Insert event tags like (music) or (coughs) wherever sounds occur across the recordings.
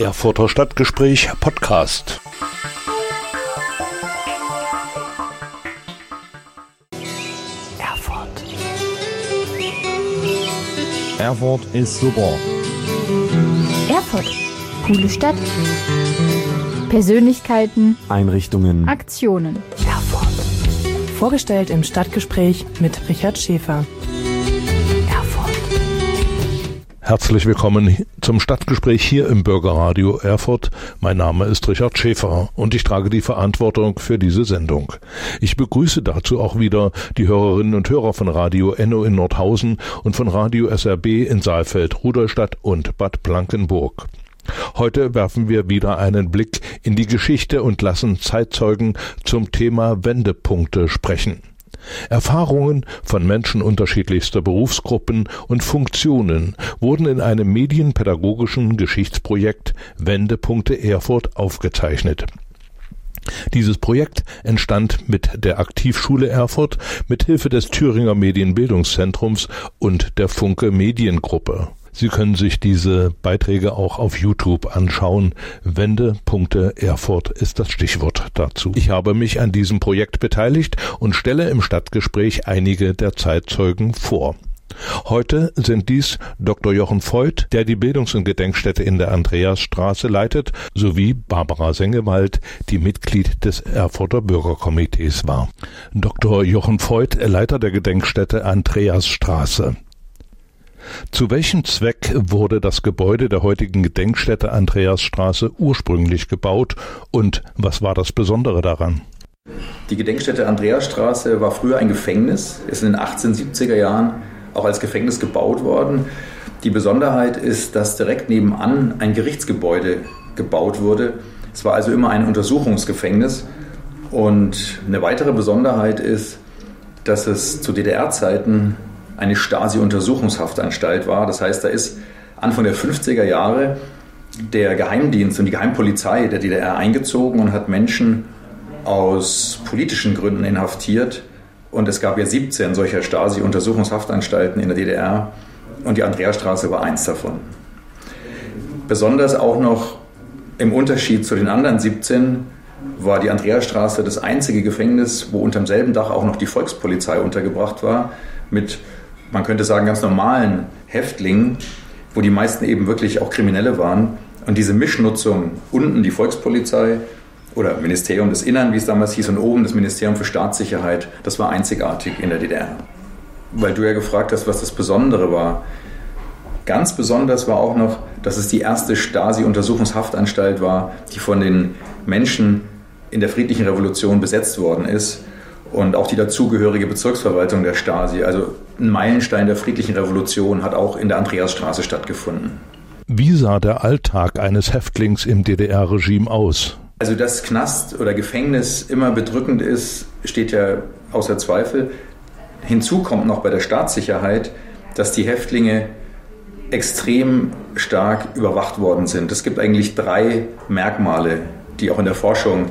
Erfurter Stadtgespräch Podcast. Erfurt. Erfurt ist super. Erfurt. Coole Stadt. Persönlichkeiten. Einrichtungen. Aktionen. Erfurt. Vorgestellt im Stadtgespräch mit Richard Schäfer. Herzlich willkommen zum Stadtgespräch hier im Bürgerradio Erfurt. Mein Name ist Richard Schäfer und ich trage die Verantwortung für diese Sendung. Ich begrüße dazu auch wieder die Hörerinnen und Hörer von Radio Enno in Nordhausen und von Radio SRB in Saalfeld, Rudolstadt und Bad Blankenburg. Heute werfen wir wieder einen Blick in die Geschichte und lassen Zeitzeugen zum Thema Wendepunkte sprechen. Erfahrungen von Menschen unterschiedlichster Berufsgruppen und Funktionen wurden in einem medienpädagogischen Geschichtsprojekt Wendepunkte Erfurt aufgezeichnet. Dieses Projekt entstand mit der Aktivschule Erfurt mit Hilfe des Thüringer Medienbildungszentrums und der Funke Mediengruppe. Sie können sich diese Beiträge auch auf YouTube anschauen. Wendepunkte Erfurt ist das Stichwort dazu. Ich habe mich an diesem Projekt beteiligt und stelle im Stadtgespräch einige der Zeitzeugen vor. Heute sind dies Dr. Jochen Voigt, der die Bildungs- und Gedenkstätte in der Andreasstraße leitet, sowie Barbara Sengewald, die Mitglied des Erfurter Bürgerkomitees war. Dr. Jochen Voigt, Leiter der Gedenkstätte Andreasstraße. Zu welchem Zweck wurde das Gebäude der heutigen Gedenkstätte Andreasstraße ursprünglich gebaut und was war das Besondere daran? Die Gedenkstätte Andreasstraße war früher ein Gefängnis, ist in den 1870er Jahren auch als Gefängnis gebaut worden. Die Besonderheit ist, dass direkt nebenan ein Gerichtsgebäude gebaut wurde. Es war also immer ein Untersuchungsgefängnis. Und eine weitere Besonderheit ist, dass es zu DDR-Zeiten eine Stasi-Untersuchungshaftanstalt war. Das heißt, da ist Anfang der 50er Jahre der Geheimdienst und die Geheimpolizei der DDR eingezogen und hat Menschen aus politischen Gründen inhaftiert. Und es gab ja 17 solcher Stasi-Untersuchungshaftanstalten in der DDR und die Andreasstraße war eins davon. Besonders auch noch im Unterschied zu den anderen 17 war die Andreasstraße das einzige Gefängnis, wo unter demselben Dach auch noch die Volkspolizei untergebracht war, mit man könnte sagen, ganz normalen Häftlingen, wo die meisten eben wirklich auch Kriminelle waren. Und diese Mischnutzung, unten die Volkspolizei oder Ministerium des Innern, wie es damals hieß, und oben das Ministerium für Staatssicherheit, das war einzigartig in der DDR. Weil du ja gefragt hast, was das Besondere war. Ganz besonders war auch noch, dass es die erste Stasi-Untersuchungshaftanstalt war, die von den Menschen in der friedlichen Revolution besetzt worden ist und auch die dazugehörige Bezirksverwaltung der Stasi. Also ein Meilenstein der friedlichen Revolution hat auch in der Andreasstraße stattgefunden. Wie sah der Alltag eines Häftlings im DDR-Regime aus? Also dass Knast oder Gefängnis immer bedrückend ist, steht ja außer Zweifel. Hinzu kommt noch bei der Staatssicherheit, dass die Häftlinge extrem stark überwacht worden sind. Es gibt eigentlich drei Merkmale, die auch in der Forschung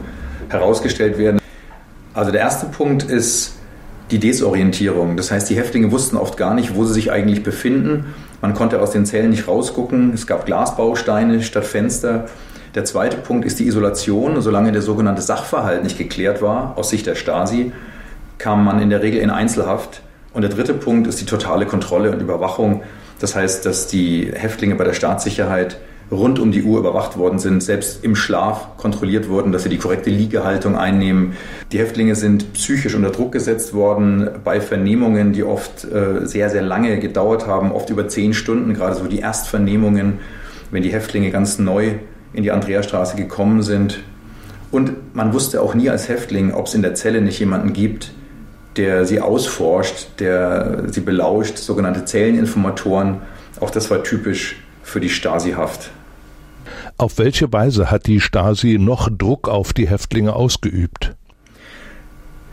herausgestellt werden. Also der erste Punkt ist die Desorientierung. Das heißt, die Häftlinge wussten oft gar nicht, wo sie sich eigentlich befinden. Man konnte aus den Zellen nicht rausgucken. Es gab Glasbausteine statt Fenster. Der zweite Punkt ist die Isolation. Solange der sogenannte Sachverhalt nicht geklärt war, aus Sicht der Stasi, kam man in der Regel in Einzelhaft. Und der dritte Punkt ist die totale Kontrolle und Überwachung. Das heißt, dass die Häftlinge bei der Staatssicherheit rund um die Uhr überwacht worden sind, selbst im Schlaf kontrolliert wurden, dass sie die korrekte Liegehaltung einnehmen. Die Häftlinge sind psychisch unter Druck gesetzt worden bei Vernehmungen, die oft äh, sehr, sehr lange gedauert haben, oft über zehn Stunden, gerade so die Erstvernehmungen, wenn die Häftlinge ganz neu in die Andreasstraße gekommen sind. Und man wusste auch nie als Häftling, ob es in der Zelle nicht jemanden gibt, der sie ausforscht, der sie belauscht, sogenannte Zelleninformatoren. Auch das war typisch für die Stasi-Haft. Auf welche Weise hat die Stasi noch Druck auf die Häftlinge ausgeübt?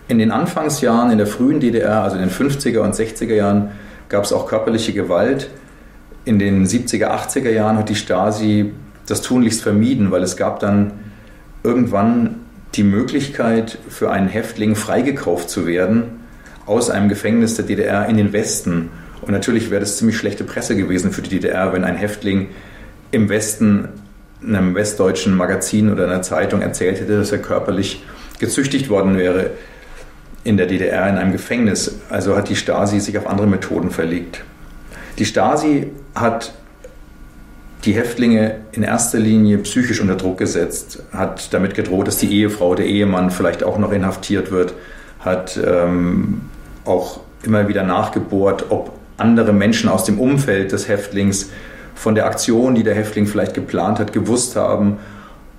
In den Anfangsjahren, in der frühen DDR, also in den 50er und 60er Jahren, gab es auch körperliche Gewalt. In den 70er, 80er Jahren hat die Stasi das tunlichst vermieden, weil es gab dann irgendwann die Möglichkeit für einen Häftling freigekauft zu werden aus einem Gefängnis der DDR in den Westen. Und natürlich wäre das ziemlich schlechte Presse gewesen für die DDR, wenn ein Häftling im Westen einem westdeutschen Magazin oder einer Zeitung erzählt hätte, dass er körperlich gezüchtigt worden wäre in der DDR in einem Gefängnis. Also hat die Stasi sich auf andere Methoden verlegt. Die Stasi hat die Häftlinge in erster Linie psychisch unter Druck gesetzt, hat damit gedroht, dass die Ehefrau, der Ehemann vielleicht auch noch inhaftiert wird, hat ähm, auch immer wieder nachgebohrt, ob andere Menschen aus dem Umfeld des Häftlings von der Aktion, die der Häftling vielleicht geplant hat, gewusst haben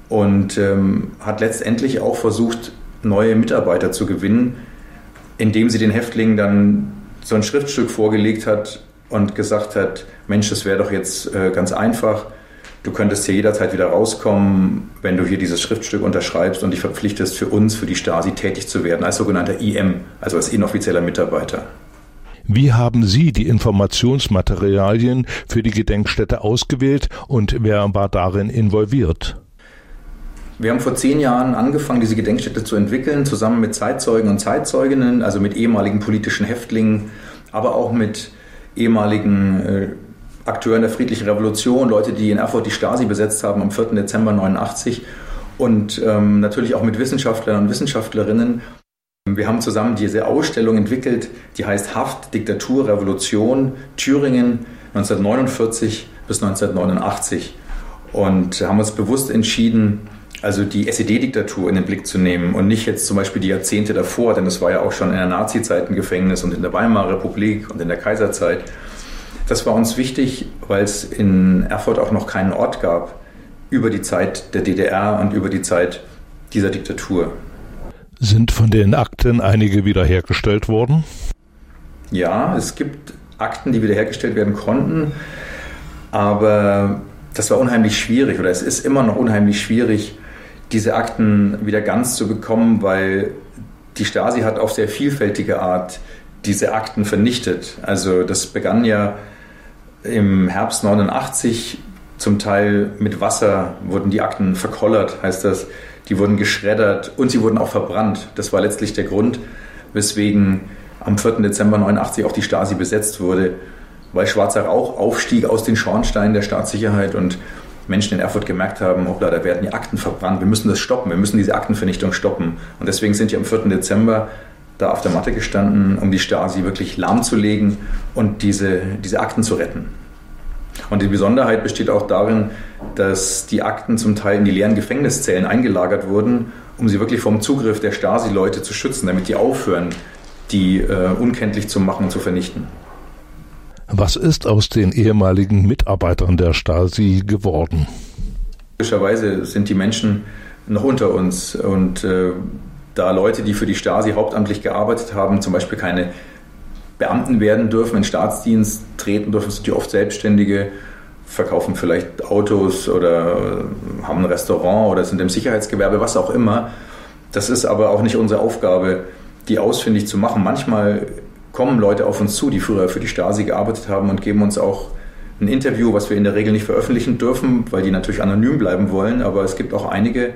und ähm, hat letztendlich auch versucht, neue Mitarbeiter zu gewinnen, indem sie den Häftlingen dann so ein Schriftstück vorgelegt hat und gesagt hat, Mensch, das wäre doch jetzt äh, ganz einfach. Du könntest hier jederzeit wieder rauskommen, wenn du hier dieses Schriftstück unterschreibst und dich verpflichtest, für uns, für die Stasi tätig zu werden, als sogenannter IM, also als inoffizieller Mitarbeiter. Wie haben Sie die Informationsmaterialien für die Gedenkstätte ausgewählt und wer war darin involviert? Wir haben vor zehn Jahren angefangen, diese Gedenkstätte zu entwickeln, zusammen mit Zeitzeugen und Zeitzeuginnen, also mit ehemaligen politischen Häftlingen, aber auch mit ehemaligen äh, Akteuren der friedlichen Revolution, Leute, die in Erfurt die Stasi besetzt haben am 4. Dezember 89 und ähm, natürlich auch mit Wissenschaftlern und Wissenschaftlerinnen. Wir haben zusammen diese Ausstellung entwickelt, die heißt Haft, Diktatur, Revolution, Thüringen 1949 bis 1989 und haben uns bewusst entschieden, also die SED-Diktatur in den Blick zu nehmen und nicht jetzt zum Beispiel die Jahrzehnte davor, denn es war ja auch schon in der Nazi-Zeit ein Gefängnis und in der Weimarer Republik und in der Kaiserzeit. Das war uns wichtig, weil es in Erfurt auch noch keinen Ort gab über die Zeit der DDR und über die Zeit dieser Diktatur. Sind von den Akten einige wiederhergestellt worden? Ja, es gibt Akten, die wiederhergestellt werden konnten, aber das war unheimlich schwierig oder es ist immer noch unheimlich schwierig, diese Akten wieder ganz zu bekommen, weil die Stasi hat auf sehr vielfältige Art diese Akten vernichtet. Also das begann ja im Herbst 89 zum Teil mit Wasser wurden die Akten verkollert, heißt das. Die wurden geschreddert und sie wurden auch verbrannt. Das war letztlich der Grund, weswegen am 4. Dezember 89 auch die Stasi besetzt wurde, weil schwarzer Rauch aufstieg aus den Schornsteinen der Staatssicherheit und Menschen in Erfurt gemerkt haben, hoppla, da werden die Akten verbrannt, wir müssen das stoppen, wir müssen diese Aktenvernichtung stoppen. Und deswegen sind die am 4. Dezember da auf der Matte gestanden, um die Stasi wirklich lahmzulegen und diese, diese Akten zu retten. Und die Besonderheit besteht auch darin, dass die Akten zum Teil in die leeren Gefängniszellen eingelagert wurden, um sie wirklich vom Zugriff der Stasi-Leute zu schützen, damit die aufhören, die äh, unkenntlich zu machen und zu vernichten. Was ist aus den ehemaligen Mitarbeitern der Stasi geworden? Typischerweise sind die Menschen noch unter uns und äh, da Leute, die für die Stasi hauptamtlich gearbeitet haben, zum Beispiel keine Beamten werden dürfen, in Staatsdienst treten dürfen, sind die oft Selbstständige, verkaufen vielleicht Autos oder haben ein Restaurant oder sind im Sicherheitsgewerbe, was auch immer. Das ist aber auch nicht unsere Aufgabe, die ausfindig zu machen. Manchmal kommen Leute auf uns zu, die früher für die Stasi gearbeitet haben und geben uns auch ein Interview, was wir in der Regel nicht veröffentlichen dürfen, weil die natürlich anonym bleiben wollen. Aber es gibt auch einige,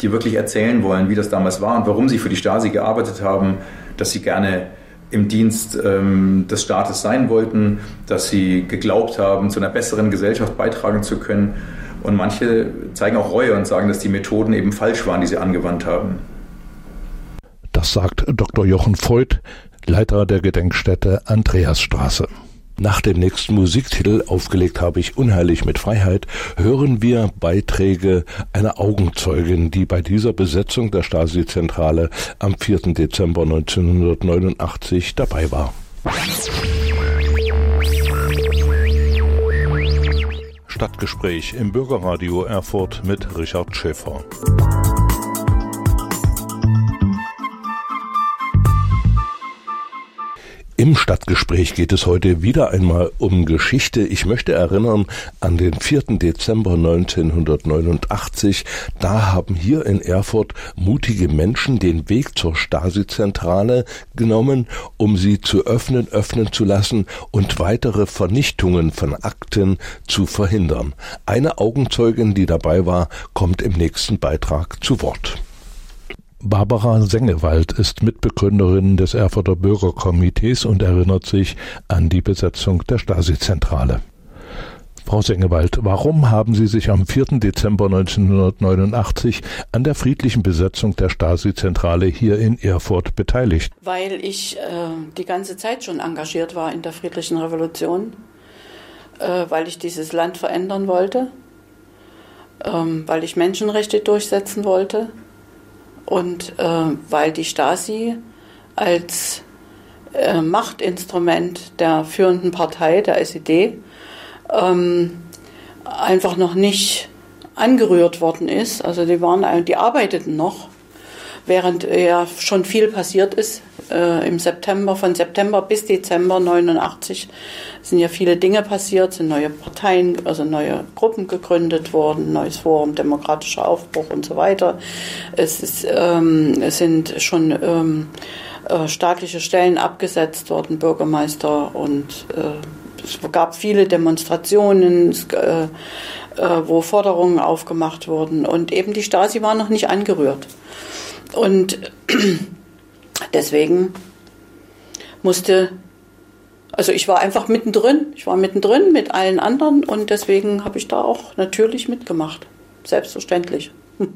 die wirklich erzählen wollen, wie das damals war und warum sie für die Stasi gearbeitet haben, dass sie gerne im Dienst ähm, des Staates sein wollten, dass sie geglaubt haben, zu einer besseren Gesellschaft beitragen zu können. Und manche zeigen auch Reue und sagen, dass die Methoden eben falsch waren, die sie angewandt haben. Das sagt Dr. Jochen Voigt, Leiter der Gedenkstätte Andreasstraße. Nach dem nächsten Musiktitel Aufgelegt habe ich unheilig mit Freiheit hören wir Beiträge einer Augenzeugin, die bei dieser Besetzung der Stasi-Zentrale am 4. Dezember 1989 dabei war. Stadtgespräch im Bürgerradio Erfurt mit Richard Schäfer. Im Stadtgespräch geht es heute wieder einmal um Geschichte. Ich möchte erinnern an den 4. Dezember 1989. Da haben hier in Erfurt mutige Menschen den Weg zur Stasi-Zentrale genommen, um sie zu öffnen, öffnen zu lassen und weitere Vernichtungen von Akten zu verhindern. Eine Augenzeugin, die dabei war, kommt im nächsten Beitrag zu Wort. Barbara Sengewald ist Mitbegründerin des Erfurter Bürgerkomitees und erinnert sich an die Besetzung der Stasi-Zentrale. Frau Sengewald, warum haben Sie sich am 4. Dezember 1989 an der friedlichen Besetzung der Stasi-Zentrale hier in Erfurt beteiligt? Weil ich äh, die ganze Zeit schon engagiert war in der friedlichen Revolution, äh, weil ich dieses Land verändern wollte, ähm, weil ich Menschenrechte durchsetzen wollte und äh, weil die Stasi als äh, Machtinstrument der führenden Partei, der SED, ähm, einfach noch nicht angerührt worden ist. Also die waren, die arbeiteten noch, während ja schon viel passiert ist. Äh, Im September, von September bis Dezember 89 sind ja viele Dinge passiert, sind neue Parteien, also neue Gruppen gegründet worden, neues Forum, demokratischer Aufbruch und so weiter. Es, ist, ähm, es sind schon ähm, äh, staatliche Stellen abgesetzt worden, Bürgermeister und äh, es gab viele Demonstrationen, äh, äh, wo Forderungen aufgemacht wurden. Und eben die Stasi war noch nicht angerührt. Und deswegen musste, also ich war einfach mittendrin. Ich war mittendrin mit allen anderen und deswegen habe ich da auch natürlich mitgemacht. Selbstverständlich. (laughs)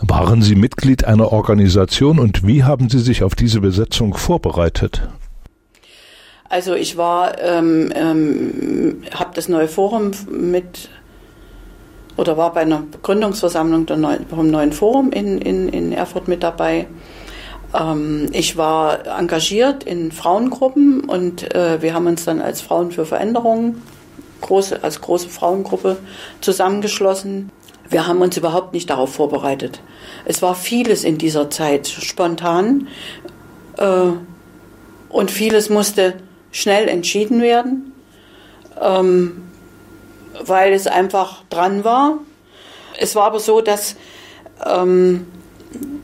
Waren Sie Mitglied einer Organisation und wie haben Sie sich auf diese Besetzung vorbereitet? Also ich war, ähm, ähm, habe das neue Forum mit oder war bei einer Gründungsversammlung der neuen, vom neuen Forum in, in, in Erfurt mit dabei. Ähm, ich war engagiert in Frauengruppen und äh, wir haben uns dann als Frauen für Veränderungen als große Frauengruppe zusammengeschlossen. Wir haben uns überhaupt nicht darauf vorbereitet. Es war vieles in dieser Zeit spontan äh, und vieles musste schnell entschieden werden, ähm, weil es einfach dran war. Es war aber so, dass ähm,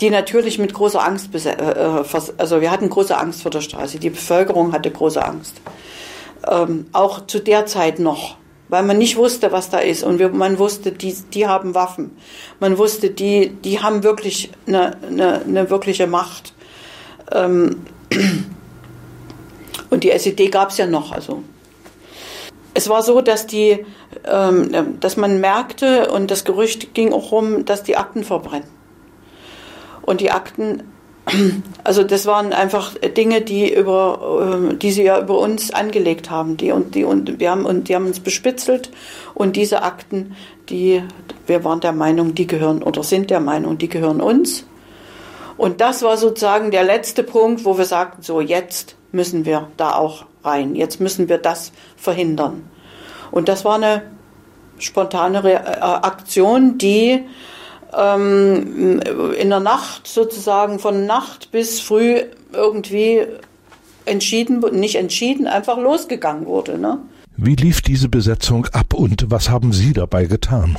die natürlich mit großer Angst, äh, äh, also wir hatten große Angst vor der Straße, die Bevölkerung hatte große Angst. Ähm, auch zu der Zeit noch, weil man nicht wusste, was da ist. Und wir, man wusste, die, die haben Waffen. Man wusste, die, die haben wirklich eine, eine, eine wirkliche Macht. Ähm, (clears throat) und die SED gab es ja noch. Also es war so, dass die, ähm, dass man merkte und das Gerücht ging auch rum, dass die Akten verbrennen. Und die Akten, (clears throat) also das waren einfach Dinge, die über, äh, die sie ja über uns angelegt haben, die und die und wir haben und die haben uns bespitzelt und diese Akten, die wir waren der Meinung, die gehören oder sind der Meinung, die gehören uns. Und das war sozusagen der letzte Punkt, wo wir sagten, so jetzt müssen wir da auch rein. Jetzt müssen wir das verhindern. Und das war eine spontane äh, Aktion, die ähm, in der Nacht sozusagen von Nacht bis früh irgendwie entschieden, nicht entschieden, einfach losgegangen wurde. Ne? Wie lief diese Besetzung ab und was haben Sie dabei getan?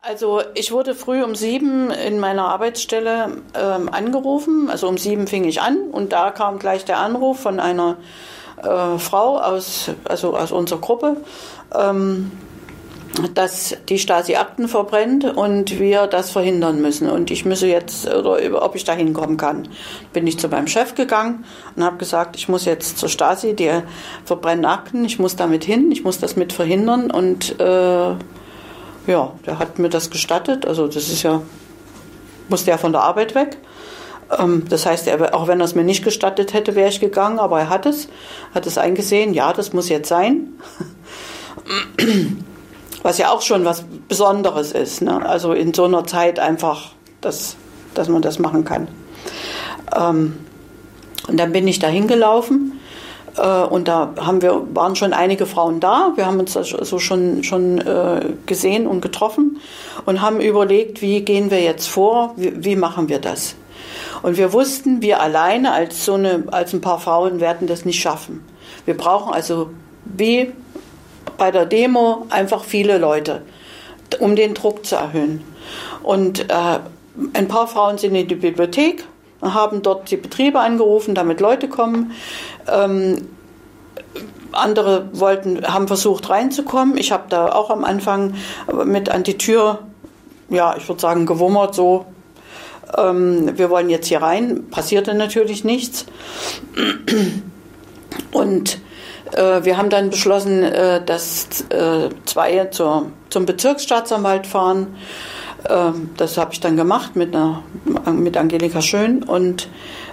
Also ich wurde früh um sieben in meiner Arbeitsstelle ähm, angerufen. Also um sieben fing ich an und da kam gleich der Anruf von einer äh, Frau aus, also aus unserer Gruppe, ähm, dass die Stasi Akten verbrennt und wir das verhindern müssen. Und ich müsse jetzt, oder ob ich da hinkommen kann. Bin ich zu meinem Chef gegangen und habe gesagt, ich muss jetzt zur Stasi, die verbrennen Akten, ich muss damit hin, ich muss das mit verhindern und äh, ja, der hat mir das gestattet. Also das ist ja, musste ja von der Arbeit weg. Ähm, das heißt, auch wenn er es mir nicht gestattet hätte, wäre ich gegangen, aber er hat es, hat es eingesehen, ja, das muss jetzt sein. Was ja auch schon was Besonderes ist. Ne? Also in so einer Zeit einfach, dass, dass man das machen kann. Ähm, und dann bin ich da hingelaufen äh, und da haben wir, waren schon einige Frauen da. Wir haben uns also schon, schon äh, gesehen und getroffen und haben überlegt, wie gehen wir jetzt vor, wie, wie machen wir das. Und wir wussten, wir alleine als so eine, als ein paar Frauen werden das nicht schaffen. Wir brauchen also wie bei der Demo einfach viele Leute, um den Druck zu erhöhen. Und äh, ein paar Frauen sind in die Bibliothek haben dort die Betriebe angerufen, damit Leute kommen. Ähm, andere wollten, haben versucht reinzukommen. Ich habe da auch am Anfang mit an die Tür, ja, ich würde sagen, gewummert, so, ähm, wir wollen jetzt hier rein. Passierte natürlich nichts. Und Äh, wir haben dann beschlossen, äh, dass äh, zwei zur, zum Bezirksstaatsanwalt fahren. Ähm, das habe ich dann gemacht mit, einer, mit Angelika Schön und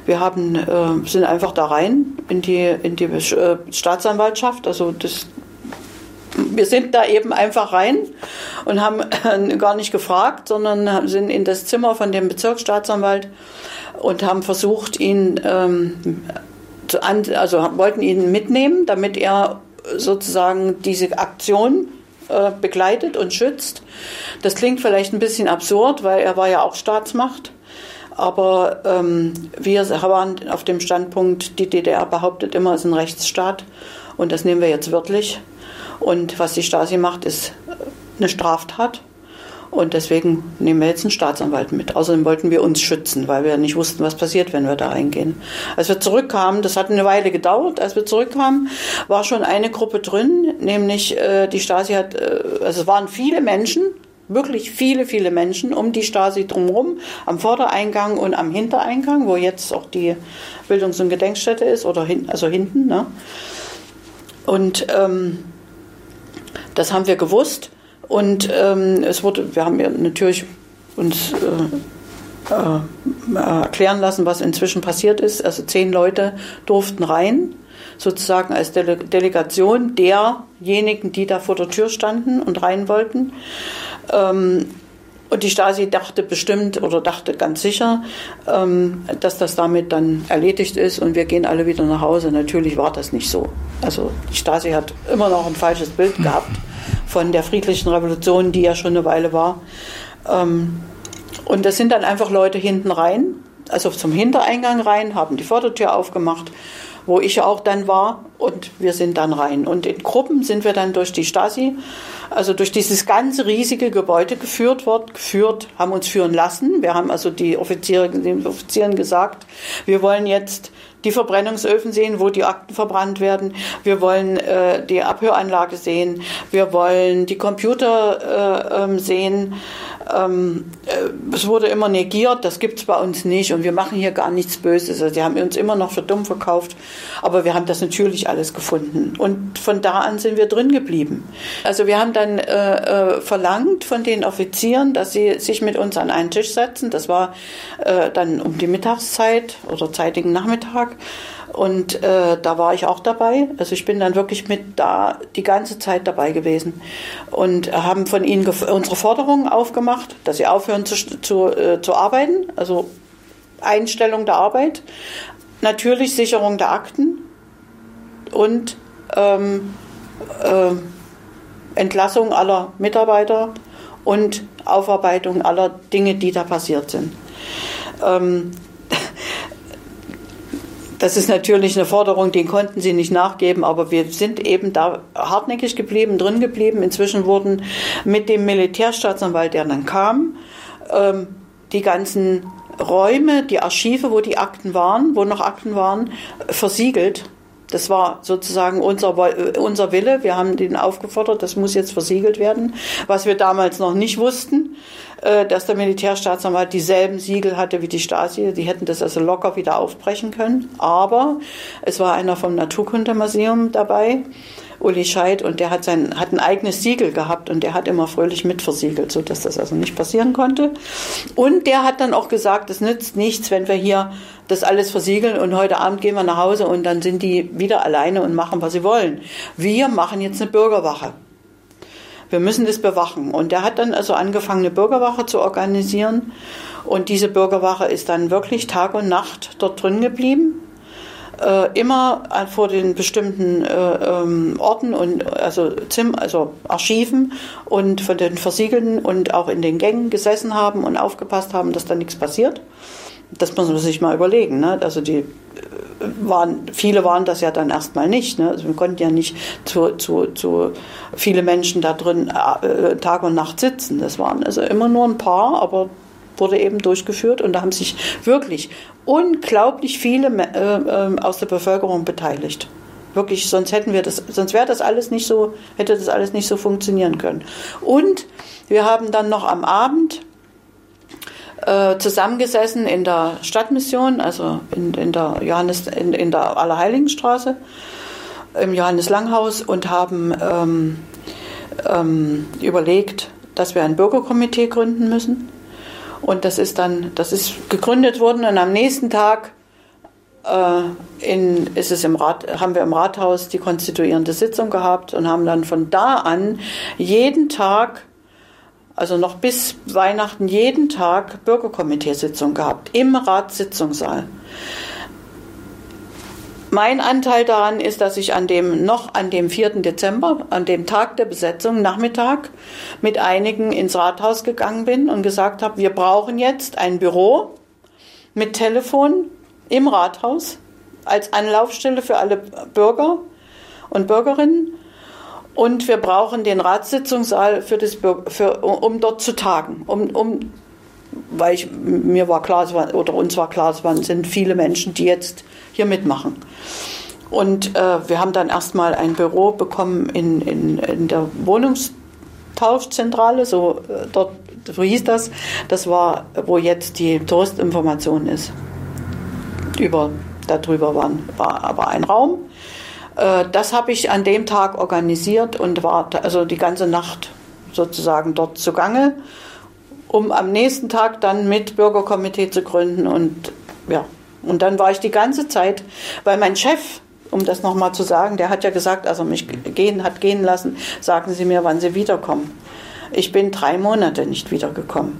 wir haben, äh, sind einfach da rein in die, in die äh, Staatsanwaltschaft. Also das, wir sind da eben einfach rein und haben äh, gar nicht gefragt, sondern sind in das Zimmer von dem Bezirksstaatsanwalt und haben versucht, ihn ähm, also wollten ihn mitnehmen, damit er sozusagen diese Aktion äh, begleitet und schützt. Das klingt vielleicht ein bisschen absurd, weil er war ja auch Staatsmacht. Aber ähm, wir waren auf dem Standpunkt, die DDR behauptet immer, es ist ein Rechtsstaat. Und das nehmen wir jetzt wörtlich. Und was die Stasi macht, ist eine Straftat. Und deswegen nehmen wir jetzt einen Staatsanwalt mit. Außerdem wollten wir uns schützen, weil wir nicht wussten, was passiert, wenn wir da reingehen. Als wir zurückkamen, das hat eine Weile gedauert, als wir zurückkamen, war schon eine Gruppe drin, nämlich äh, die Stasi hat, äh, also es waren viele Menschen, wirklich viele, viele Menschen um die Stasi drumherum, am Vordereingang und am Hintereingang, wo jetzt auch die Bildungs- und Gedenkstätte ist, oder hin, also hinten. Ne? Und ähm, das haben wir gewusst. Und ähm, es wurde, wir haben ja natürlich uns äh, äh, erklären lassen, was inzwischen passiert ist. Also zehn Leute durften rein, sozusagen als Dele Delegation derjenigen, die da vor der Tür standen und rein wollten. Ähm, und die Stasi dachte bestimmt oder dachte ganz sicher, ähm, dass das damit dann erledigt ist und wir gehen alle wieder nach Hause. Natürlich war das nicht so. Also die Stasi hat immer noch ein falsches Bild gehabt von der friedlichen Revolution, die ja schon eine Weile war. Ähm, und das sind dann einfach Leute hinten rein, also zum Hintereingang rein, haben die Vordertür aufgemacht, wo ich auch dann war, und wir sind dann rein. Und in Gruppen sind wir dann durch die Stasi, also durch dieses ganze riesige Gebäude geführt worden, geführt, haben uns führen lassen. Wir haben also die Offiziere, den Offizieren gesagt, wir wollen jetzt die Verbrennungsöfen sehen, wo die Akten verbrannt werden. Wir wollen äh, die Abhöranlage sehen. Wir wollen die Computer äh, ähm, sehen. Ähm, äh, es wurde immer negiert, das gibt es bei uns nicht und wir machen hier gar nichts Böses. Also die haben uns immer noch für dumm verkauft, aber wir haben das natürlich alles gefunden. Und von da an sind wir drin geblieben. Also wir haben dann äh, äh, verlangt von den Offizieren, dass sie sich mit uns an einen Tisch setzen. Das war äh, dann um die Mittagszeit oder zeitigen Nachmittag. Und äh, da war ich auch dabei. Also ich bin dann wirklich mit da die ganze Zeit dabei gewesen und haben von ihnen unsere Forderungen aufgemacht, dass sie aufhören zu, zu, äh, zu arbeiten, also Einstellung der Arbeit, natürlich Sicherung der Akten und ähm, äh, Entlassung aller Mitarbeiter und Aufarbeitung aller Dinge, die da passiert sind. Ähm, das ist natürlich eine Forderung, den konnten sie nicht nachgeben, aber wir sind eben da hartnäckig geblieben, drin geblieben. Inzwischen wurden mit dem Militärstaatsanwalt, der dann kam, ähm, die ganzen Räume, die Archive, wo die Akten waren, wo noch Akten waren, versiegelt. Das war sozusagen unser, unser Wille. Wir haben den aufgefordert, das muss jetzt versiegelt werden. Was wir damals noch nicht wussten, äh, dass der Militärstaatsanwalt dieselben Siegel hatte wie die Stasi. Die hätten das also locker wieder aufbrechen können. Aber es war einer vom Naturkundemuseum dabei. Uli Scheid und der hat sein hat ein eigenes Siegel gehabt und der hat immer fröhlich mitversiegelt, so dass das also nicht passieren konnte. Und der hat dann auch gesagt, es nützt nichts, wenn wir hier das alles versiegeln und heute Abend gehen wir nach Hause und dann sind die wieder alleine und machen, was sie wollen. Wir machen jetzt eine Bürgerwache. Wir müssen das bewachen. Und der hat dann also angefangen, eine Bürgerwache zu organisieren. Und diese Bürgerwache ist dann wirklich Tag und Nacht dort drin geblieben äh, immer vor den bestimmten äh, ähm, Orten und also, Zim, also Archiven und von den Versiegelten und auch in den Gängen gesessen haben und aufgepasst haben, dass da nichts passiert. Das muss man sich mal überlegen. Ne? Also die äh, waren, viele waren das ja dann erstmal nicht. Ne? Also wir konnten ja nicht zu, zu, zu viele Menschen da drin äh, Tag und Nacht sitzen. Das waren also immer nur ein paar, aber wurde eben durchgeführt und da haben sich wirklich unglaublich viele äh, äh, aus der Bevölkerung beteiligt. Wirklich, sonst hätten wir das, sonst wäre das alles nicht so, hätte das alles nicht so funktionieren können. Und wir haben dann noch am Abend äh, zusammengesessen in der Stadtmission, also in, in der Johannes, in, in der Allerheiligenstraße im Johannes Langhaus und haben ähm, ähm, überlegt, dass wir ein Bürgerkomitee gründen müssen. Und das ist dann, das ist gegründet worden und am nächsten Tag äh, in, ist es im Rat, haben wir im Rathaus die konstituierende Sitzung gehabt und haben dann von da an jeden Tag, also noch bis Weihnachten, jeden Tag Bürgerkomiteesitzung gehabt im Ratssitzungssaal. Mein Anteil daran ist, dass ich an dem, noch an dem 4. Dezember, an dem Tag der Besetzung, Nachmittag, mit einigen ins Rathaus gegangen bin und gesagt habe, wir brauchen jetzt ein Büro mit Telefon im Rathaus als Anlaufstelle für alle Bürger und Bürgerinnen. Und wir brauchen den Ratssitzungssaal für das, für, um dort zu tagen, um, um weil ich, mir war klar, war, oder uns war klar, es waren, sind viele Menschen, die jetzt hier mitmachen. Und äh, wir haben dann erstmal ein Büro bekommen in, in, in der Wohnungstauschzentrale, so äh, dort, so hieß das. Das war, wo jetzt die Touristinformation ist. Über, darüber waren, war aber ein Raum. Äh, das habe ich an dem Tag organisiert und war also die ganze Nacht sozusagen dort zugange um am nächsten Tag dann mit Bürgerkomitee zu gründen. Und ja, und dann war ich die ganze Zeit, weil mein Chef, um das nochmal zu sagen, der hat ja gesagt, also mich gehen hat gehen lassen, sagen Sie mir, wann Sie wiederkommen. Ich bin drei Monate nicht wiedergekommen.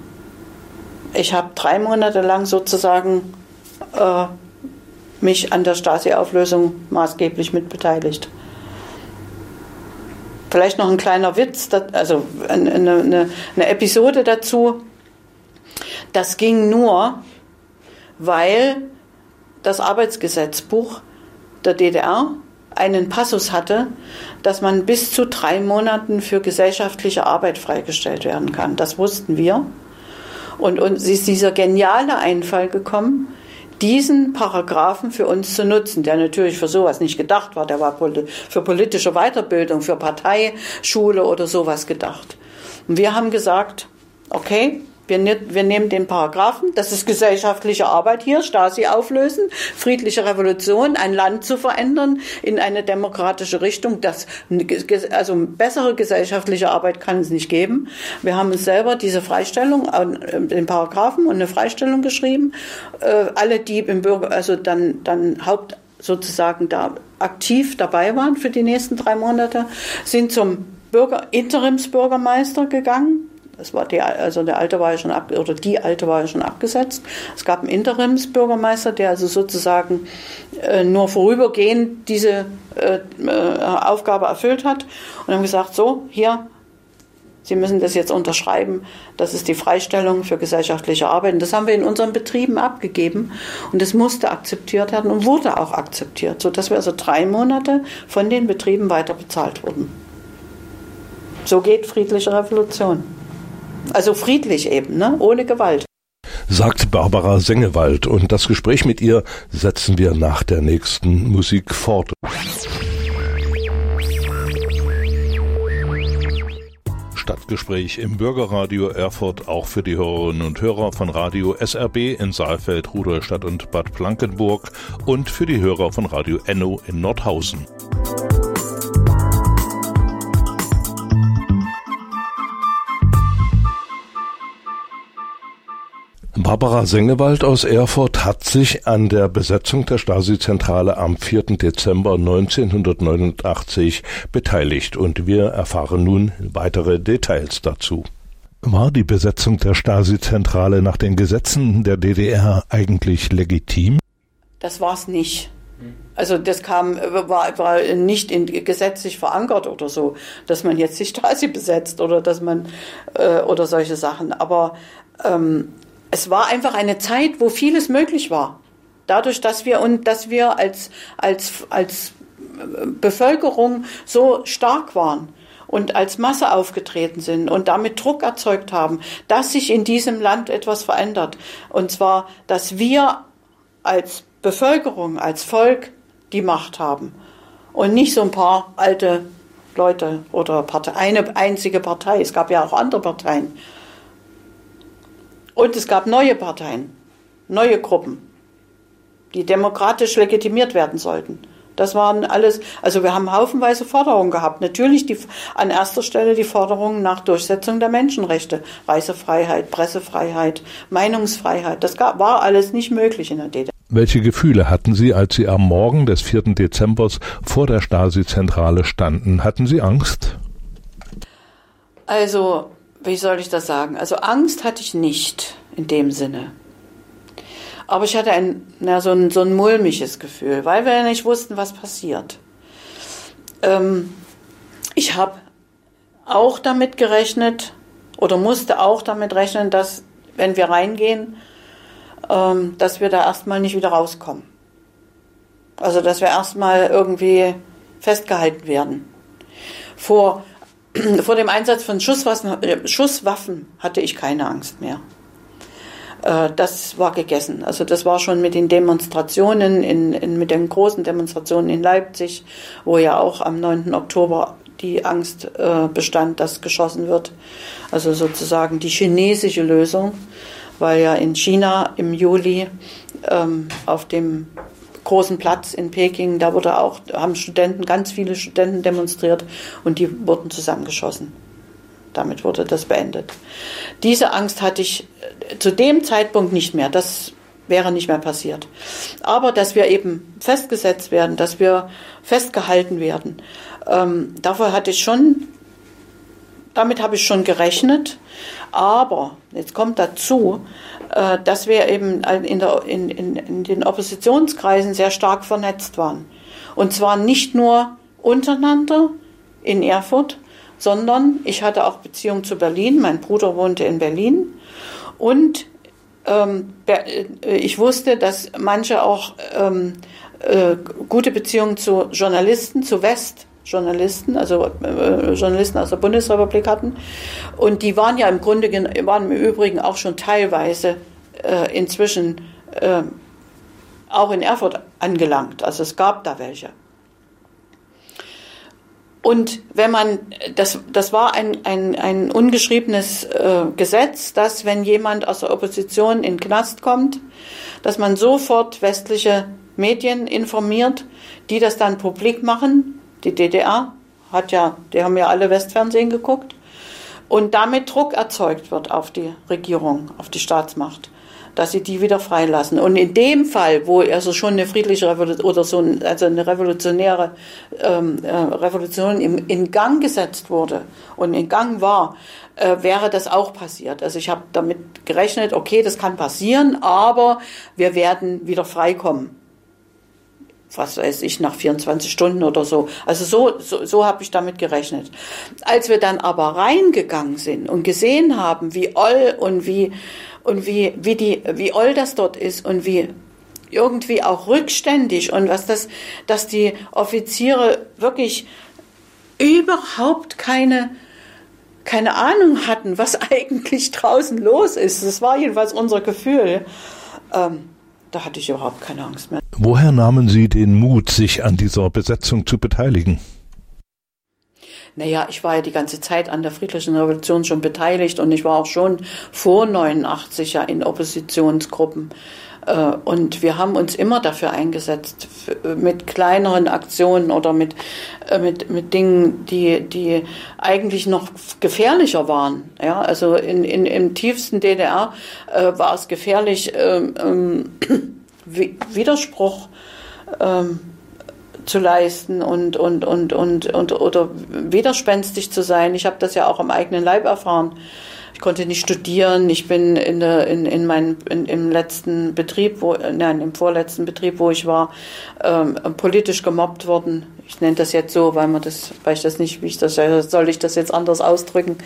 Ich habe drei Monate lang sozusagen äh, mich an der Stasi-Auflösung maßgeblich mitbeteiligt. Vielleicht noch ein kleiner Witz, also eine, eine, eine Episode dazu. Das ging nur, weil das Arbeitsgesetzbuch der DDR einen Passus hatte, dass man bis zu drei Monaten für gesellschaftliche Arbeit freigestellt werden kann. Das wussten wir. Und uns ist dieser geniale Einfall gekommen, diesen Paragraphen für uns zu nutzen, der natürlich für sowas nicht gedacht war, der war für politische Weiterbildung, für Parteischule oder sowas gedacht. Und wir haben gesagt, okay, wir, wir, nehmen den Paragraphen, das ist gesellschaftliche Arbeit hier, Stasi auflösen, friedliche Revolution, ein Land zu verändern in eine demokratische Richtung. Das, also bessere gesellschaftliche Arbeit kann es nicht geben. Wir haben uns selber diese Freistellung, äh, den Paragraphen und eine Freistellung geschrieben. Äh, alle, die im Bürger, also dann, dann Haupt sozusagen da aktiv dabei waren für die nächsten drei Monate, sind zum Bürger, Interimsbürgermeister gegangen, es war die, also der alte war ja schon ab, oder die alte war ja schon abgesetzt. Es gab einen Interimsbürgermeister, der also sozusagen äh, nur vorübergehend diese äh, äh, Aufgabe erfüllt hat und haben gesagt, so, hier, Sie müssen das jetzt unterschreiben. Das ist die Freistellung für gesellschaftliche Arbeit. Und das haben wir in unseren Betrieben abgegeben. Und das musste akzeptiert werden und wurde auch akzeptiert, sodass wir also drei Monate von den Betrieben weiter bezahlt wurden. So geht friedliche Revolution. Also friedlich eben, ne? ohne Gewalt. Sagt Barbara Sengewald und das Gespräch mit ihr setzen wir nach der nächsten Musik fort. Stadtgespräch im Bürgerradio Erfurt auch für die Hörerinnen und Hörer von Radio SRB in Saalfeld, Rudolstadt und Bad Blankenburg und für die Hörer von Radio Enno in Nordhausen. Barbara Sengewald aus Erfurt hat sich an der Besetzung der Stasi-Zentrale am 4. Dezember 1989 beteiligt und wir erfahren nun weitere Details dazu. War die Besetzung der Stasi-Zentrale nach den Gesetzen der DDR eigentlich legitim? Das war es nicht. Also das kam, war, war nicht in, gesetzlich verankert oder so, dass man jetzt die Stasi besetzt oder dass man äh, oder solche Sachen. Aber ähm, es war einfach eine Zeit, wo vieles möglich war. Dadurch, dass wir und dass wir als, als, als Bevölkerung so stark waren und als Masse aufgetreten sind und damit Druck erzeugt haben, dass sich in diesem Land etwas verändert. Und zwar, dass wir als Bevölkerung, als Volk die Macht haben und nicht so ein paar alte Leute oder Partei, eine einzige Partei. Es gab ja auch andere Parteien. Und es gab neue Parteien, neue Gruppen, die demokratisch legitimiert werden sollten. Das waren alles, also wir haben haufenweise Forderungen gehabt. Natürlich die, an erster Stelle die Forderungen nach Durchsetzung der Menschenrechte, Reisefreiheit, Pressefreiheit, Meinungsfreiheit. Das gab, war alles nicht möglich in der DDR. Welche Gefühle hatten Sie, als Sie am Morgen des 4. Dezembers vor der Stasi-Zentrale standen? Hatten Sie Angst? Also, wie soll ich das sagen? Also Angst hatte ich nicht in dem Sinne. Aber ich hatte ein, na, so, ein, so ein mulmiges Gefühl, weil wir ja nicht wussten, was passiert. Ähm, ich habe auch damit gerechnet oder musste auch damit rechnen, dass wenn wir reingehen, ähm, dass wir da erstmal nicht wieder rauskommen. Also dass wir erstmal irgendwie festgehalten werden. Vor, (clears throat) vor dem Einsatz von Schusswaffen, äh, Schusswaffen hatte ich keine Angst mehr. Äh, das war gegessen. Also das war schon mit den Demonstrationen, in, in, mit den großen Demonstrationen in Leipzig, wo ja auch am 9. Oktober die Angst äh, bestand, dass geschossen wird. Also sozusagen die chinesische Lösung, weil ja in China im Juli ähm, auf dem großen Platz in Peking, da wurde auch, haben Studenten, ganz viele Studenten demonstriert und die wurden zusammengeschossen. Damit wurde das beendet. Diese Angst hatte ich äh, zu dem Zeitpunkt nicht mehr. Das wäre nicht mehr passiert. Aber dass wir eben festgesetzt werden, dass wir festgehalten werden, ähm, dafür hatte ich schon, damit habe ich schon gerechnet. Aber jetzt kommt dazu, dass wir eben in, der, in, in, in den Oppositionskreisen sehr stark vernetzt waren. Und zwar nicht nur untereinander in Erfurt, sondern ich hatte auch Beziehung zu Berlin. Mein Bruder wohnte in Berlin und ähm, äh, ich wusste, dass manche auch ähm, äh, gute Beziehungen zu Journalisten, zu Westjournalisten, also äh, Journalisten aus der Bundesrepublik hatten. Und die waren ja im Grunde, waren im Übrigen auch schon teilweise äh, inzwischen äh, auch in Erfurt angelangt. Also es gab da welche. Und wenn man, das, das war ein, ein, ein ungeschriebenes äh, Gesetz, dass wenn jemand aus der Opposition in den Knast kommt, dass man sofort westliche Medien informiert, die das dann publik machen. Die DDR hat ja, die haben ja alle Westfernsehen geguckt. Und damit Druck erzeugt wird auf die Regierung, auf die Staatsmacht dass sie die wieder freilassen. Und in dem Fall, wo also schon eine friedliche Revolution oder so also eine revolutionäre ähm, äh, Revolution im, in Gang gesetzt wurde und in Gang war, äh, wäre das auch passiert. Also ich habe damit gerechnet, okay, das kann passieren, aber wir werden wieder freikommen was weiß ich, nach 24 Stunden oder so. Also so, so, so habe ich damit gerechnet. Als wir dann aber reingegangen sind und gesehen haben, wie oll und wie und wie, wie, die, wie oll das dort ist und wie irgendwie auch rückständig und was das, dass die Offiziere wirklich überhaupt keine, keine Ahnung hatten, was (laughs) eigentlich draußen los ist. Das war jedenfalls unser Gefühl. Ähm, da hatte ich überhaupt keine Angst mehr. Woher nahmen Sie den Mut, sich an dieser Besetzung zu beteiligen? Naja, ich war ja die ganze Zeit an der friedlichen Revolution schon beteiligt und ich war auch schon vor 89 ja in Oppositionsgruppen. Äh, und wir haben uns immer dafür eingesetzt, mit kleineren Aktionen oder mit, äh, mit, mit Dingen, die, die eigentlich noch gefährlicher waren. Ja, also in, in, im tiefsten DDR äh, war es gefährlich, ähm, ähm, (clears throat) Widerspruch ähm, zu leisten und, und, und, und, und oder widerspenstig zu sein. Ich habe das ja auch am eigenen Leib erfahren. Ich konnte nicht studieren. Ich bin in, der, in, in meinem, in, im letzten Betrieb, wo, nein, im vorletzten Betrieb, wo ich war, ähm, politisch gemobbt worden. Ich nenne das jetzt so, weil man das, weil ich das nicht, wie ich das, soll ich das jetzt anders ausdrücken?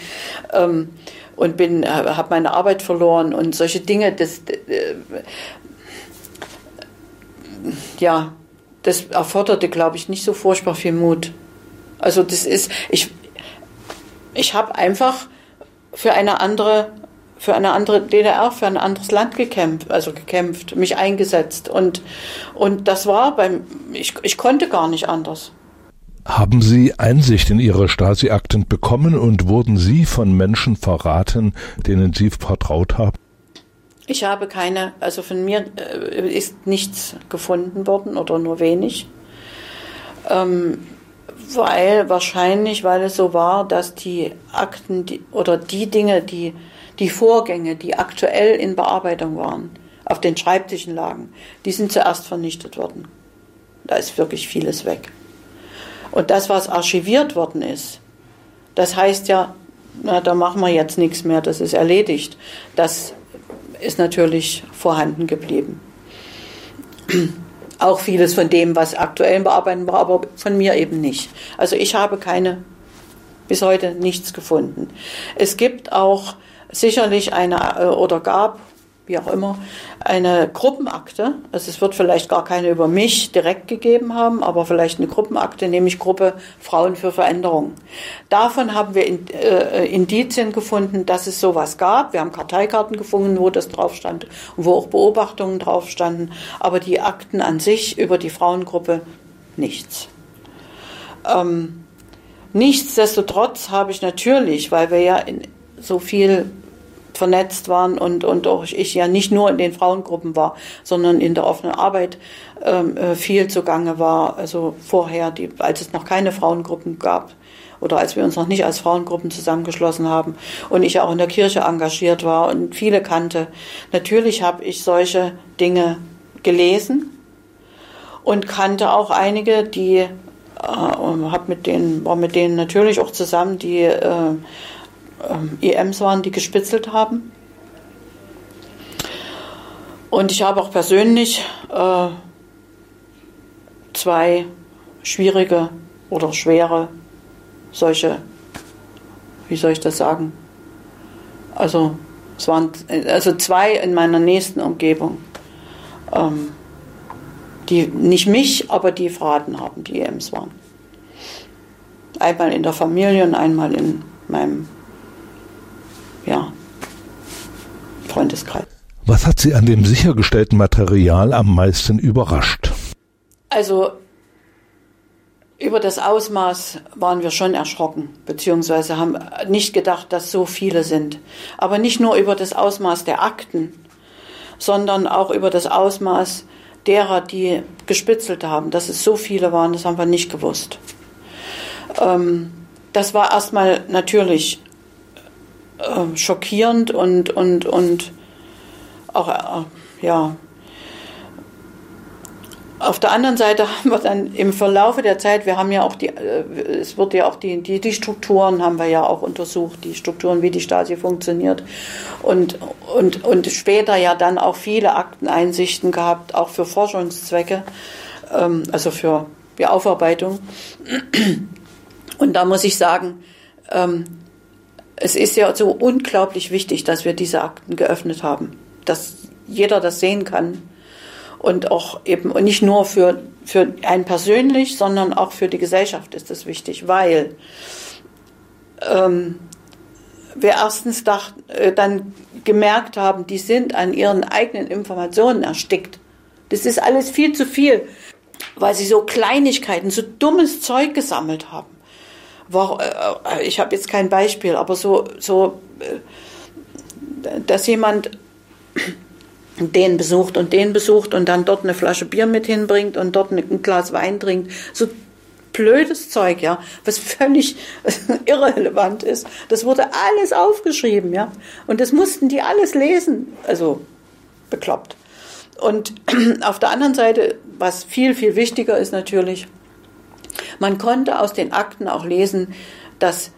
Ähm, und bin, äh, habe meine Arbeit verloren und solche Dinge, das, äh, ja, das erforderte, glaube ich, nicht so furchtbar viel Mut. Also das ist, ich, ich habe einfach für eine andere, für eine andere DDR, für ein anderes Land gekämpft, also gekämpft, mich eingesetzt und und das war beim, ich, ich konnte gar nicht anders. Haben Sie Einsicht in Ihre Stasi-Akten bekommen und wurden Sie von Menschen verraten, denen Sie vertraut haben? Ich habe keine, also von mir äh, ist nichts gefunden worden oder nur wenig. Ähm, weil wahrscheinlich, weil es so war, dass die Akten die, oder die Dinge, die die Vorgänge, die aktuell in Bearbeitung waren, auf den Schreibtischen lagen, die sind zuerst vernichtet worden. Da ist wirklich vieles weg. Und das, was archiviert worden ist, das heißt ja, na, da machen wir jetzt nichts mehr, das ist erledigt. Das ist natürlich vorhanden geblieben. Auch vieles von dem, was aktuell in Bearbeitung war, aber von mir eben nicht. Also ich habe keine, bis heute nichts gefunden. Es gibt auch sicherlich eine äh, oder gab wie auch immer, eine Gruppenakte. Also es wird vielleicht gar keine über mich direkt gegeben haben, aber vielleicht eine Gruppenakte, nämlich Gruppe Frauen für Veränderung. Davon haben wir äh, Indizien gefunden, dass es sowas gab. Wir haben Karteikarten gefunden, wo das drauf stand und wo auch Beobachtungen drauf standen. Aber die Akten an sich über die Frauengruppe nichts. Ähm, nichtsdestotrotz habe ich natürlich, weil wir ja in so viel vernetzt waren und, und auch ich ja nicht nur in den Frauengruppen war, sondern in der offenen Arbeit ähm, äh, viel zugange war. Also vorher, die, als es noch keine Frauengruppen gab oder als wir uns noch nicht als Frauengruppen zusammengeschlossen haben und ich auch in der Kirche engagiert war und viele kannte. Natürlich habe ich solche Dinge gelesen und kannte auch einige, die äh, hab mit denen, war mit denen natürlich auch zusammen, die äh, ähm, EMs waren, die gespitzelt haben. Und ich habe auch persönlich äh, zwei schwierige oder schwere solche, wie soll ich das sagen? Also es waren also zwei in meiner nächsten Umgebung, ähm, die nicht mich, aber die verraten haben, die EMs waren. Einmal in der Familie und einmal in meinem ja, Freundeskreis. Was hat Sie an dem sichergestellten Material am meisten überrascht? Also über das Ausmaß waren wir schon erschrocken, beziehungsweise haben nicht gedacht, dass so viele sind. Aber nicht nur über das Ausmaß der Akten, sondern auch über das Ausmaß derer, die gespitzelt haben. Dass es so viele waren, das haben wir nicht gewusst. Ähm, das war erstmal natürlich äh, schockierend und, und, und auch, äh, ja. Auf der anderen Seite (laughs) haben wir dann im Verlaufe der Zeit, wir haben ja auch die, äh, es wird ja auch die, die, die Strukturen haben wir ja auch untersucht, die Strukturen, wie die Stasi funktioniert. Und, und, und später ja dann auch viele Akteneinsichten gehabt, auch für Forschungszwecke, ähm, also für die Aufarbeitung. Und da muss ich sagen, ähm, es ist ja so unglaublich wichtig, dass wir diese Akten geöffnet haben, dass jeder das sehen kann und auch eben und nicht nur für, für einen persönlich, sondern auch für die Gesellschaft ist das wichtig, weil ähm, wir erstens dacht, äh, dann gemerkt haben, die sind an ihren eigenen Informationen erstickt. Das ist alles viel zu viel, weil sie so Kleinigkeiten, so dummes Zeug gesammelt haben war, äh, ich habe jetzt kein Beispiel, aber so, so äh, dass jemand den besucht und den besucht und dann dort eine Flasche Bier mit hinbringt und dort ein Glas Wein trinkt. So blödes Zeug, ja, was (laughs) völlig irrelevant ist. Das wurde alles aufgeschrieben, ja. Und das mussten die alles lesen. Also bekloppt. Und (clears throat) auf der anderen Seite, was viel, viel wichtiger ist natürlich, man konnte aus den Akten auch lesen, dass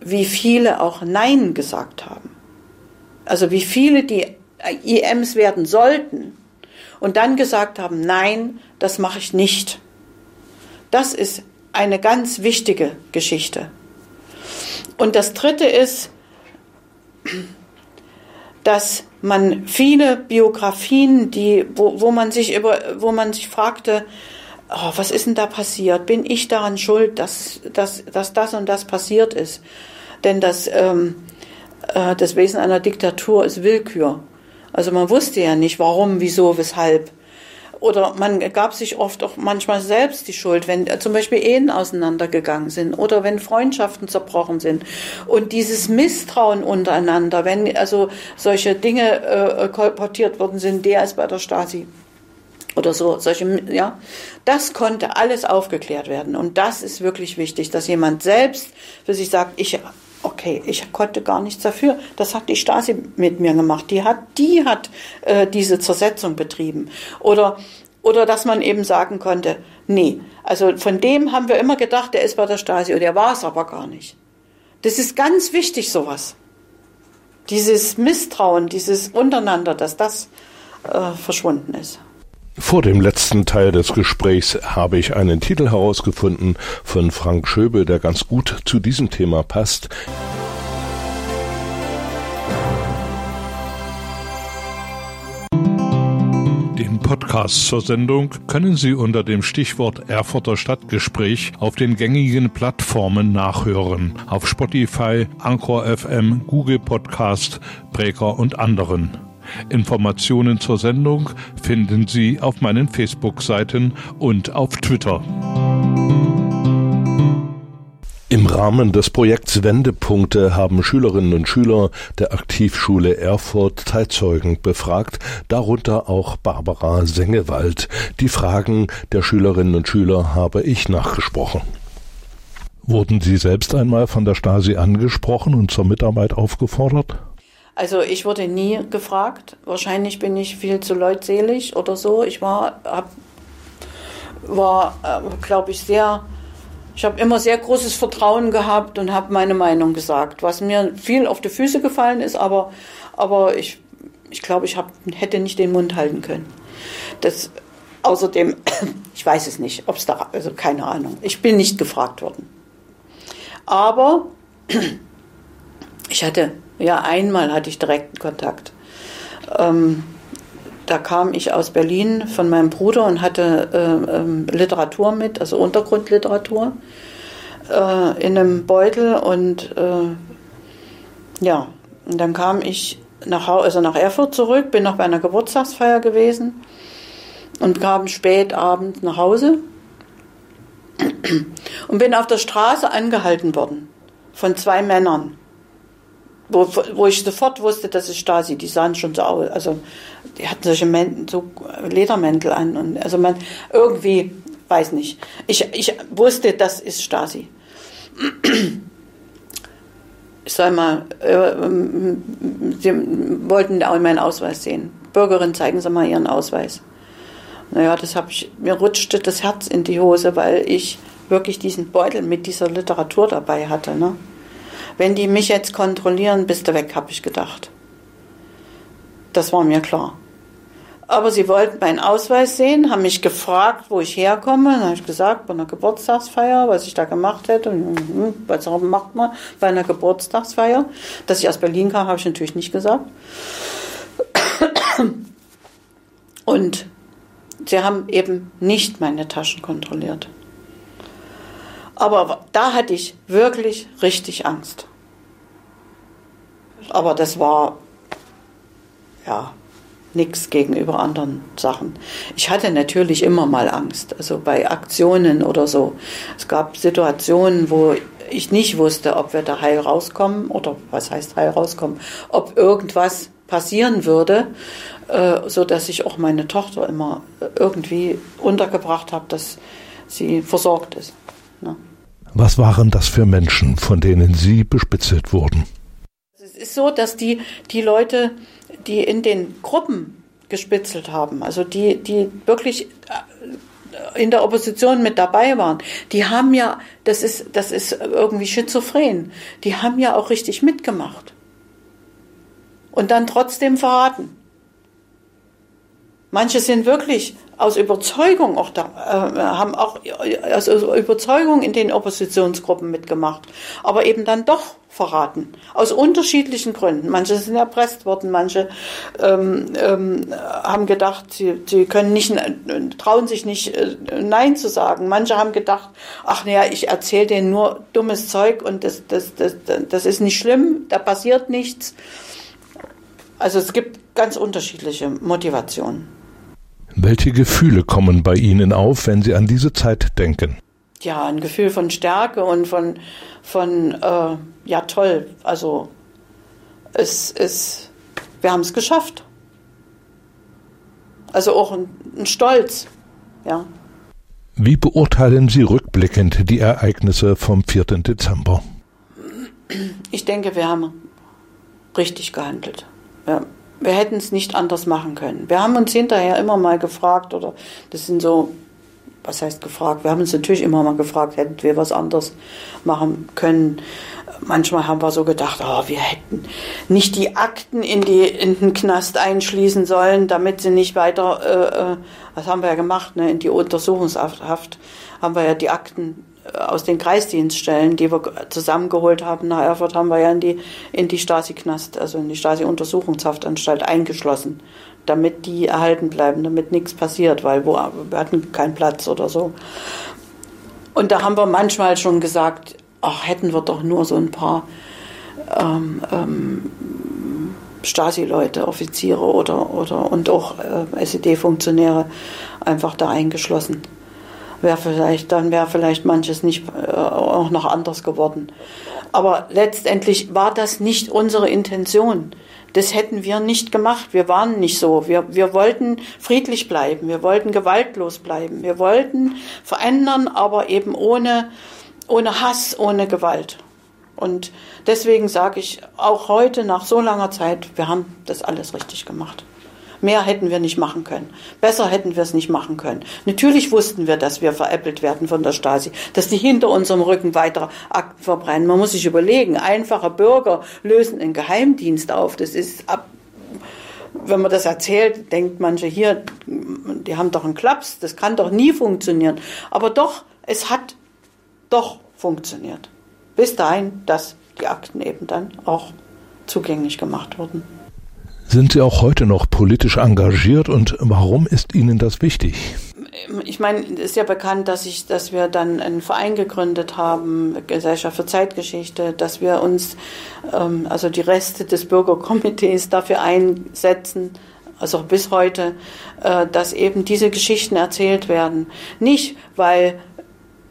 wie viele auch Nein gesagt haben. Also wie viele die IMs werden sollten und dann gesagt haben, nein, das mache ich nicht. Das ist eine ganz wichtige Geschichte. Und das Dritte ist, dass man viele Biografien, die, wo, wo man sich über, wo man sich fragte, oh, was ist denn da passiert? Bin ich daran schuld, dass, dass, dass das und das passiert ist? Denn das, ähm, äh, das Wesen einer Diktatur ist Willkür. Also man wusste ja nicht, warum, wieso, weshalb. Oder man gab sich oft auch manchmal selbst die Schuld, wenn äh, zum Beispiel Ehen auseinandergegangen sind oder wenn Freundschaften zerbrochen sind. Und dieses Misstrauen untereinander, wenn also solche Dinge äh, kolportiert worden sind, der ist bei der Stasi oder so, solche, ja, das konnte alles aufgeklärt werden. Und das ist wirklich wichtig, dass jemand selbst für sich sagt, ich, okay, ich konnte gar nichts dafür. Das hat die Stasi mit mir gemacht. Die hat, die hat äh, diese Zersetzung betrieben. Oder, oder dass man eben sagen konnte, nee, also von dem haben wir immer gedacht, der ist bei der Stasi und der war es aber gar nicht. Das ist ganz wichtig, sowas. Dieses Misstrauen, dieses Untereinander, dass das äh, verschwunden ist. Vor dem letzten Teil des Gesprächs habe ich einen Titel herausgefunden von Frank Schöbe, der ganz gut zu diesem Thema passt. Den Podcast zur Sendung können Sie unter dem Stichwort Erfurter Stadtgespräch auf den gängigen Plattformen nachhören. Auf Spotify, Anchor FM, Google Podcast, Breaker und anderen. Informationen zur Sendung finden Sie auf meinen Facebook-Seiten und auf Twitter. Im Rahmen des Projekts Wendepunkte haben Schülerinnen und Schüler der Aktivschule Erfurt Zeitzeugen befragt, darunter auch Barbara Sengewald. Die Fragen der Schülerinnen und Schüler habe ich nachgesprochen. Wurden Sie selbst einmal von der Stasi angesprochen und zur Mitarbeit aufgefordert? Also ich wurde nie gefragt. Wahrscheinlich bin ich viel zu leutselig oder so. Ich war, hab, war, äh, glaube ich, sehr. Ich habe immer sehr großes Vertrauen gehabt und habe meine Meinung gesagt, was mir viel auf die Füße gefallen ist, aber, aber ich, ich glaube, ich hab, hätte nicht den Mund halten können. Das, außerdem, (coughs) ich weiß es nicht, ob es da, also keine Ahnung. Ich bin nicht gefragt worden. Aber (coughs) ich hatte ja, einmal hatte ich direkten Kontakt. Ähm, da kam ich aus Berlin von meinem Bruder und hatte äh, ähm, Literatur mit, also Untergrundliteratur, äh, in einem Beutel und äh, ja, und dann kam ich nach, also nach Erfurt zurück, bin noch bei einer Geburtstagsfeier gewesen und kam spät abends nach Hause und bin auf der Straße angehalten worden von zwei Männern wo, wo ich sofort wusste, das ist Stasi, die sahen schon so aus, also die hatten solche Mäntel, so Ledermäntel an und also man irgendwie, weiß nicht, ich, ich wusste, das ist Stasi. Ich soll mal, äh, sie wollten auch meinen Ausweis sehen. Bürgerin, zeigen Sie mal Ihren Ausweis. Naja, das habe ich, mir rutschte das Herz in die Hose, weil ich wirklich diesen Beutel mit dieser Literatur dabei hatte. Ne? Wenn die mich jetzt kontrollieren, bist du weg, habe ich gedacht. Das war mir klar. Aber sie wollten meinen Ausweis sehen, haben mich gefragt, wo ich herkomme. Dann habe ich gesagt, bei einer Geburtstagsfeier, was ich da gemacht hätte. Hm, was macht man bei einer Geburtstagsfeier? Dass ich aus Berlin kam, habe ich natürlich nicht gesagt. Und sie haben eben nicht meine Taschen kontrolliert. Aber da hatte ich wirklich richtig Angst. Aber das war ja nichts gegenüber anderen Sachen. Ich hatte natürlich immer mal Angst, also bei Aktionen oder so. Es gab Situationen, wo ich nicht wusste, ob wir da heil rauskommen oder was heißt heil rauskommen, ob irgendwas passieren würde, äh, so dass ich auch meine Tochter immer irgendwie untergebracht habe, dass sie versorgt ist. Ne? Was waren das für Menschen, von denen Sie bespitzelt wurden? Es ist so, dass die, die Leute, die in den Gruppen gespitzelt haben, also die, die wirklich äh, in der Opposition mit dabei waren, die haben ja, das ist, das ist irgendwie schizophren, die haben ja auch richtig mitgemacht. Und dann trotzdem verraten. Manche sind wirklich aus Überzeugung auch da, äh, haben auch aus Überzeugung in den Oppositionsgruppen mitgemacht, aber eben dann doch verraten. Aus unterschiedlichen Gründen. Manche sind erpresst worden, manche ähm, ähm, haben gedacht, sie, sie können nicht, trauen sich nicht, äh, Nein zu sagen. Manche haben gedacht, ach naja, ich erzähle denen nur dummes Zeug und das, das, das, das ist nicht schlimm, da passiert nichts. Also es gibt ganz unterschiedliche Motivationen. Welche Gefühle kommen bei Ihnen auf, wenn Sie an diese Zeit denken? Ja, ein Gefühl von Stärke und von, von äh, ja toll, also es ist, wir haben es geschafft. Also auch ein, ein Stolz, ja. Wie beurteilen Sie rückblickend die Ereignisse vom 4. Dezember? Ich denke, wir haben richtig gehandelt. Ja. Wir hätten es nicht anders machen können. Wir haben uns hinterher immer mal gefragt, oder das sind so, was heißt gefragt? Wir haben uns natürlich immer mal gefragt, hätten wir was anderes machen können. Manchmal haben wir so gedacht, oh, wir hätten nicht die Akten in, die, in den Knast einschließen sollen, damit sie nicht weiter, äh, äh was haben wir ja gemacht, ne, in die Untersuchungshaft haben wir ja die Akten aus den Kreisdienststellen, die wir zusammengeholt haben nach Erfurt, haben wir ja in die, in die Stasi-Knast, also in die Stasi-Untersuchungshaftanstalt eingeschlossen, damit die erhalten bleiben, damit nichts passiert, weil wo, wir hatten keinen Platz oder so. Und da haben wir manchmal schon gesagt, ach, hätten wir doch nur so ein paar ähm, ähm, Stasi-Leute, Offiziere oder, oder und auch äh, SED-Funktionäre einfach da eingeschlossen wäre vielleicht, dann wäre vielleicht manches nicht äh, auch noch anders geworden. Aber letztendlich war das nicht unsere Intention. Das hätten wir nicht gemacht. Wir waren nicht so. Wir, wir wollten friedlich bleiben. Wir wollten gewaltlos bleiben. Wir wollten verändern, aber eben ohne, ohne Hass, ohne Gewalt. Und deswegen sage ich auch heute nach so langer Zeit, wir haben das alles richtig gemacht. Mehr hätten wir nicht machen können. Besser hätten wir es nicht machen können. Natürlich wussten wir, dass wir veräppelt werden von der Stasi, dass die hinter unserem Rücken weitere Akten verbrennen. Man muss sich überlegen, einfache Bürger lösen einen Geheimdienst auf. Das ist ab, wenn man das erzählt, denkt manche hier, die haben doch einen Klaps, das kann doch nie funktionieren. Aber doch, es hat doch funktioniert. Bis dahin, dass die Akten eben dann auch zugänglich gemacht wurden. Sind Sie auch heute noch politisch engagiert und warum ist Ihnen das wichtig? Ich meine, es ist ja bekannt, dass, ich, dass wir dann einen Verein gegründet haben, Gesellschaft für Zeitgeschichte, dass wir uns, ähm, also die Reste des Bürgerkomitees dafür einsetzen, also bis heute, äh, dass eben diese Geschichten erzählt werden. Nicht, weil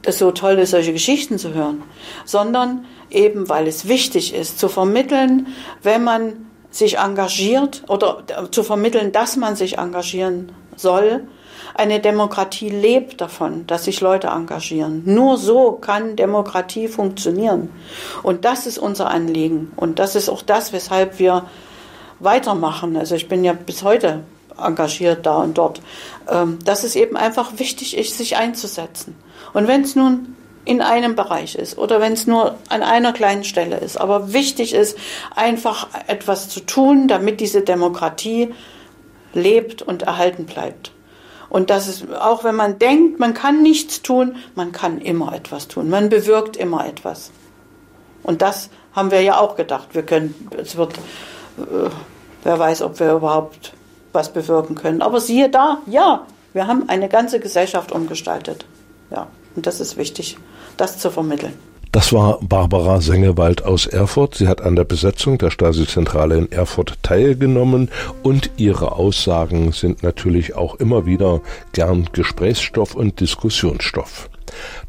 es so toll ist, solche Geschichten zu hören, sondern eben, weil es wichtig ist, zu vermitteln, wenn man sich engagiert oder zu vermitteln, dass man sich engagieren soll. Eine Demokratie lebt davon, dass sich Leute engagieren. Nur so kann Demokratie funktionieren. Und das ist unser Anliegen. Und das ist auch das, weshalb wir weitermachen. Also ich bin ja bis heute engagiert da und dort. Ähm, dass es eben einfach wichtig ist, sich einzusetzen. Und wenn es nun in einem Bereich ist oder wenn es nur an einer kleinen Stelle ist. Aber wichtig ist, einfach etwas zu tun, damit diese Demokratie lebt und erhalten bleibt. Und das ist, auch wenn man denkt, man kann nichts tun, man kann immer etwas tun. Man bewirkt immer etwas. Und das haben wir ja auch gedacht. Wir können, es wird, äh, wer weiß, ob wir überhaupt was bewirken können. Aber siehe da, ja, wir haben eine ganze Gesellschaft umgestaltet. Ja, und das ist wichtig das zu vermitteln. Das war Barbara Sengewald aus Erfurt. Sie hat an der Besetzung der Stasi-Zentrale in Erfurt teilgenommen und ihre Aussagen sind natürlich auch immer wieder gern Gesprächsstoff und Diskussionsstoff.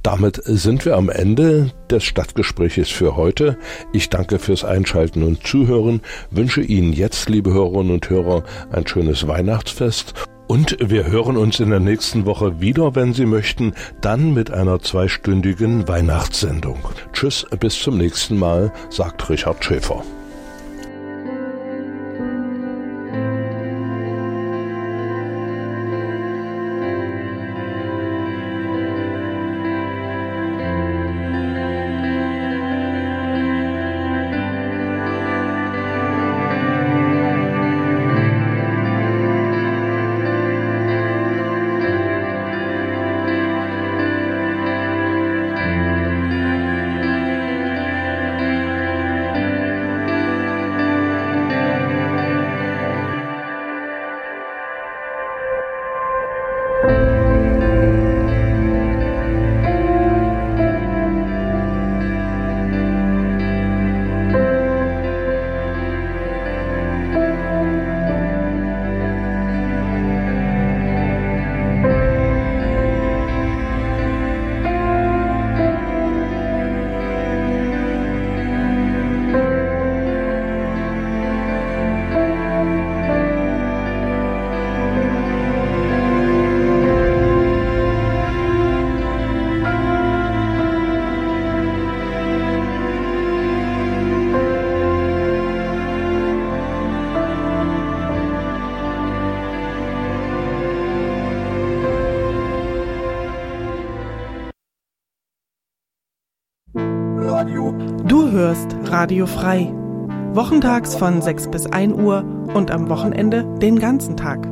Damit sind wir am Ende des Stadtgespräches für heute. Ich danke fürs Einschalten und Zuhören, wünsche Ihnen jetzt, liebe Hörerinnen und Hörer, ein schönes Weihnachtsfest und wir hören uns in der nächsten Woche wieder, wenn Sie möchten, dann mit einer zweistündigen Weihnachtssendung. Tschüss, bis zum nächsten Mal, sagt Richard Schäfer. Radio Frei. Wochentags von 6 bis 1 Uhr und am Wochenende den ganzen Tag.